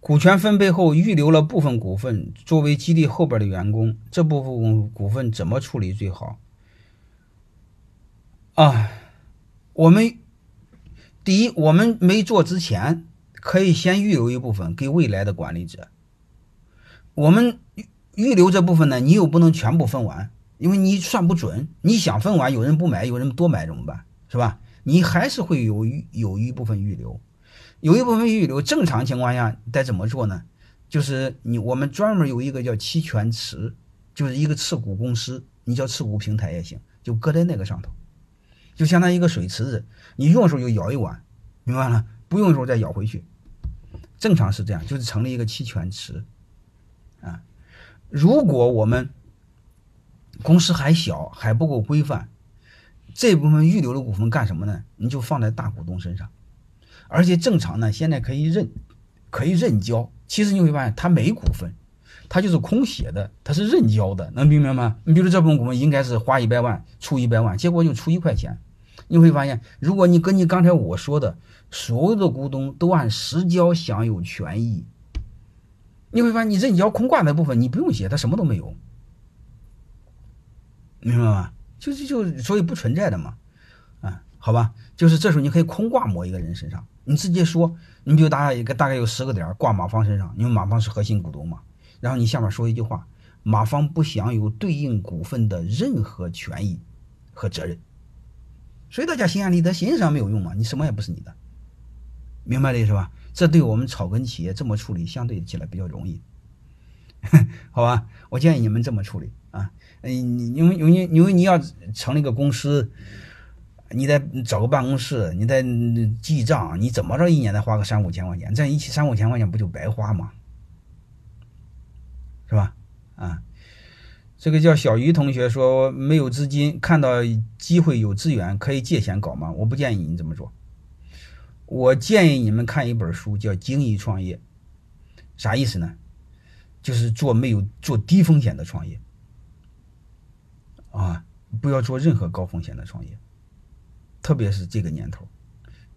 股权分配后预留了部分股份作为激励后边的员工，这部分股份怎么处理最好？啊，我们第一，我们没做之前，可以先预留一部分给未来的管理者。我们预预留这部分呢，你又不能全部分完，因为你算不准。你想分完，有人不买，有人多买怎么办？是吧？你还是会有有一部分预留。有一部分预留，正常情况下该怎么做呢？就是你我们专门有一个叫期权池，就是一个持股公司，你叫持股平台也行，就搁在那个上头，就相当于一个水池子，你用的时候就舀一碗，明白了？不用的时候再舀回去。正常是这样，就是成立一个期权池啊。如果我们公司还小，还不够规范，这部分预留的股份干什么呢？你就放在大股东身上。而且正常呢，现在可以认，可以认交。其实你会发现，他没股份，他就是空写的，他是认交的，能明白吗？你比如这部分股份应该是花一百万出一百万，结果就出一块钱。你会发现，如果你根据刚才我说的，所有的股东都按实交享有权益，你会发现你认交空挂那部分你不用写，他什么都没有，明白吗？就就就所以不存在的嘛，啊，好吧，就是这时候你可以空挂某一个人身上。你直接说，你比如大概一个大概有十个点挂马方身上，因为马方是核心股东嘛。然后你下面说一句话：马方不享有对应股份的任何权益和责任。所以大家心安理得，形式上没有用嘛，你什么也不是你的，明白的意思吧？这对我们草根企业这么处理，相对起来比较容易，好吧？我建议你们这么处理啊，嗯，因为因为因为你要成立一个公司。你得找个办公室，你得记账，你怎么着一年得花个三五千块钱，这样一起三五千块钱不就白花吗？是吧？啊，这个叫小鱼同学说没有资金，看到机会有资源可以借钱搞吗？我不建议你这么做，我建议你们看一本书叫《精益创业》，啥意思呢？就是做没有做低风险的创业，啊，不要做任何高风险的创业。特别是这个年头，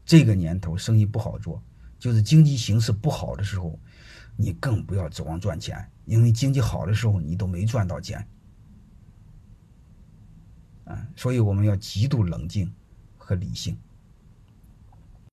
这个年头生意不好做，就是经济形势不好的时候，你更不要指望赚钱，因为经济好的时候你都没赚到钱。啊，所以我们要极度冷静和理性。